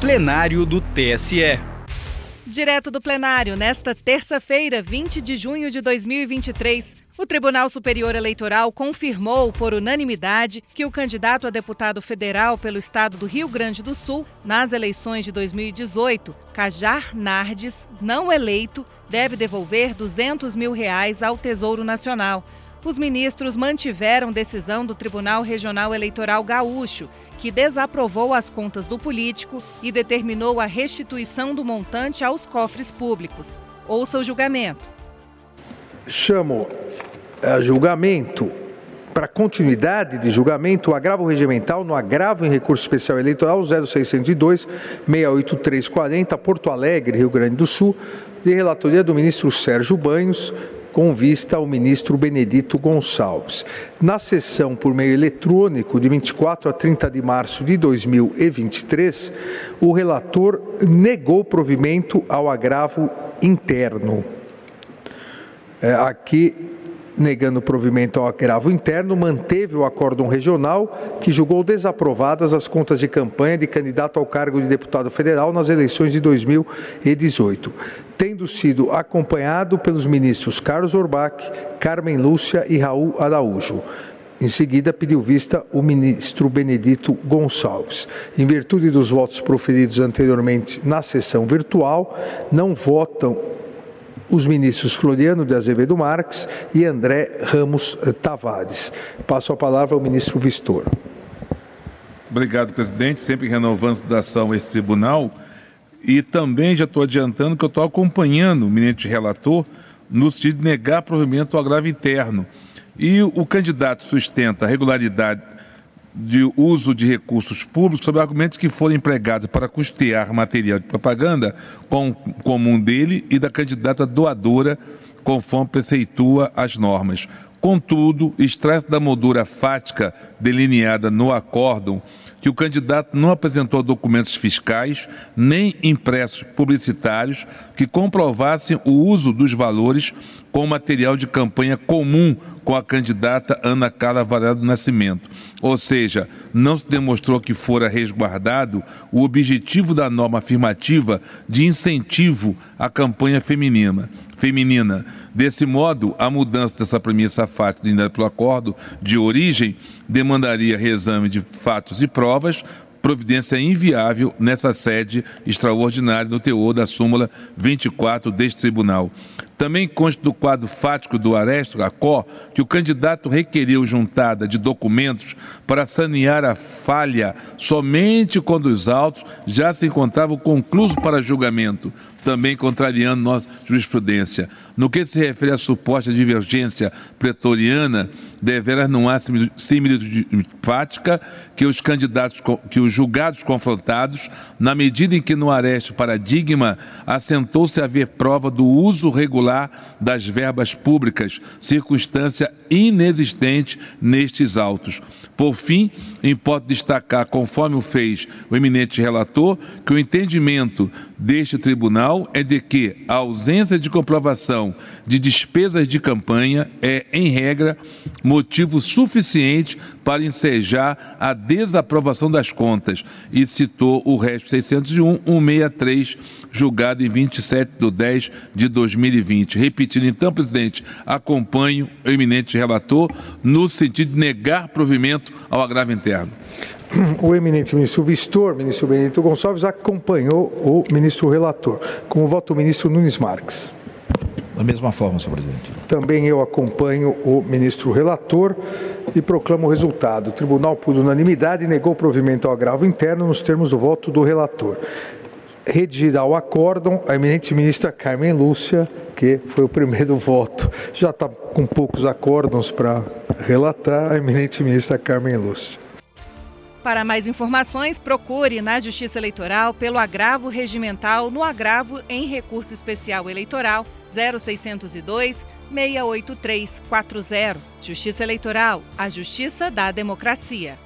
plenário do TSE. Direto do plenário, nesta terça-feira, 20 de junho de 2023, o Tribunal Superior Eleitoral confirmou por unanimidade que o candidato a deputado federal pelo estado do Rio Grande do Sul, nas eleições de 2018, Cajar Nardes, não eleito, deve devolver 200 mil reais ao Tesouro Nacional os ministros mantiveram decisão do Tribunal Regional Eleitoral Gaúcho, que desaprovou as contas do político e determinou a restituição do montante aos cofres públicos. Ouça o julgamento. Chamo a julgamento para continuidade de julgamento, o agravo regimental no agravo em recurso especial eleitoral 0602 68340 Porto Alegre, Rio Grande do Sul, de relatoria do ministro Sérgio Banhos, com vista ao ministro Benedito Gonçalves. Na sessão por meio eletrônico de 24 a 30 de março de 2023, o relator negou provimento ao agravo interno. É, aqui negando provimento ao agravo interno, manteve o acórdão regional que julgou desaprovadas as contas de campanha de candidato ao cargo de deputado federal nas eleições de 2018, tendo sido acompanhado pelos ministros Carlos Orbach, Carmen Lúcia e Raul Araújo. Em seguida, pediu vista o ministro Benedito Gonçalves. Em virtude dos votos proferidos anteriormente na sessão virtual, não votam os ministros Floriano de Azevedo Marques e André Ramos Tavares. Passo a palavra ao ministro Vistor. Obrigado, presidente. Sempre renovando a ação esse tribunal. E também já estou adiantando que eu estou acompanhando o ministro relator no sentido de negar provimento ao agravo interno. E o candidato sustenta a regularidade de uso de recursos públicos sob argumentos que foram empregados para custear material de propaganda com comum dele e da candidata doadora, conforme preceitua as normas. Contudo, extrai da moldura fática delineada no acórdão que o candidato não apresentou documentos fiscais nem impressos publicitários que comprovassem o uso dos valores com material de campanha comum com a candidata Ana Carla Varela do Nascimento. Ou seja, não se demonstrou que fora resguardado o objetivo da norma afirmativa de incentivo à campanha feminina. Feminina. Desse modo, a mudança dessa premissa fática pelo acordo de origem demandaria reexame de fatos e provas, providência inviável nessa sede extraordinária no teor da súmula 24 deste tribunal. Também consta do quadro fático do Aresto Acó que o candidato requeriu juntada de documentos para sanear a falha somente quando os autos já se encontravam conclusos para julgamento, também contrariando nossa jurisprudência. No que se refere à suposta divergência pretoriana, deveras não há similitude fática que os candidatos, que os julgados confrontados, na medida em que no areste paradigma assentou-se haver prova do uso regular das verbas públicas, circunstância inexistente nestes autos. Por fim, importa destacar, conforme o fez o eminente relator, que o entendimento deste tribunal é de que a ausência de comprovação de despesas de campanha é, em regra, motivo suficiente para ensejar a desaprovação das contas e citou o RESP 601 163, julgado em 27 de 10 de 2020. Repetindo, então, presidente, acompanho o eminente relator no sentido de negar provimento ao agravo interno. O eminente ministro Vistor, ministro Benedito Gonçalves, acompanhou o ministro relator. Com o voto, o ministro Nunes Marques. Da mesma forma, senhor presidente. Também eu acompanho o ministro relator e proclamo o resultado. O tribunal, por unanimidade, negou provimento ao agravo interno nos termos do voto do relator. Redigirá o acórdão a eminente ministra Carmen Lúcia, que foi o primeiro voto. Já está com poucos acórdãos para relatar a eminente ministra Carmen Lúcia. Para mais informações, procure na Justiça Eleitoral pelo agravo regimental no agravo em recurso especial eleitoral 0602 68340. Justiça Eleitoral, a justiça da democracia.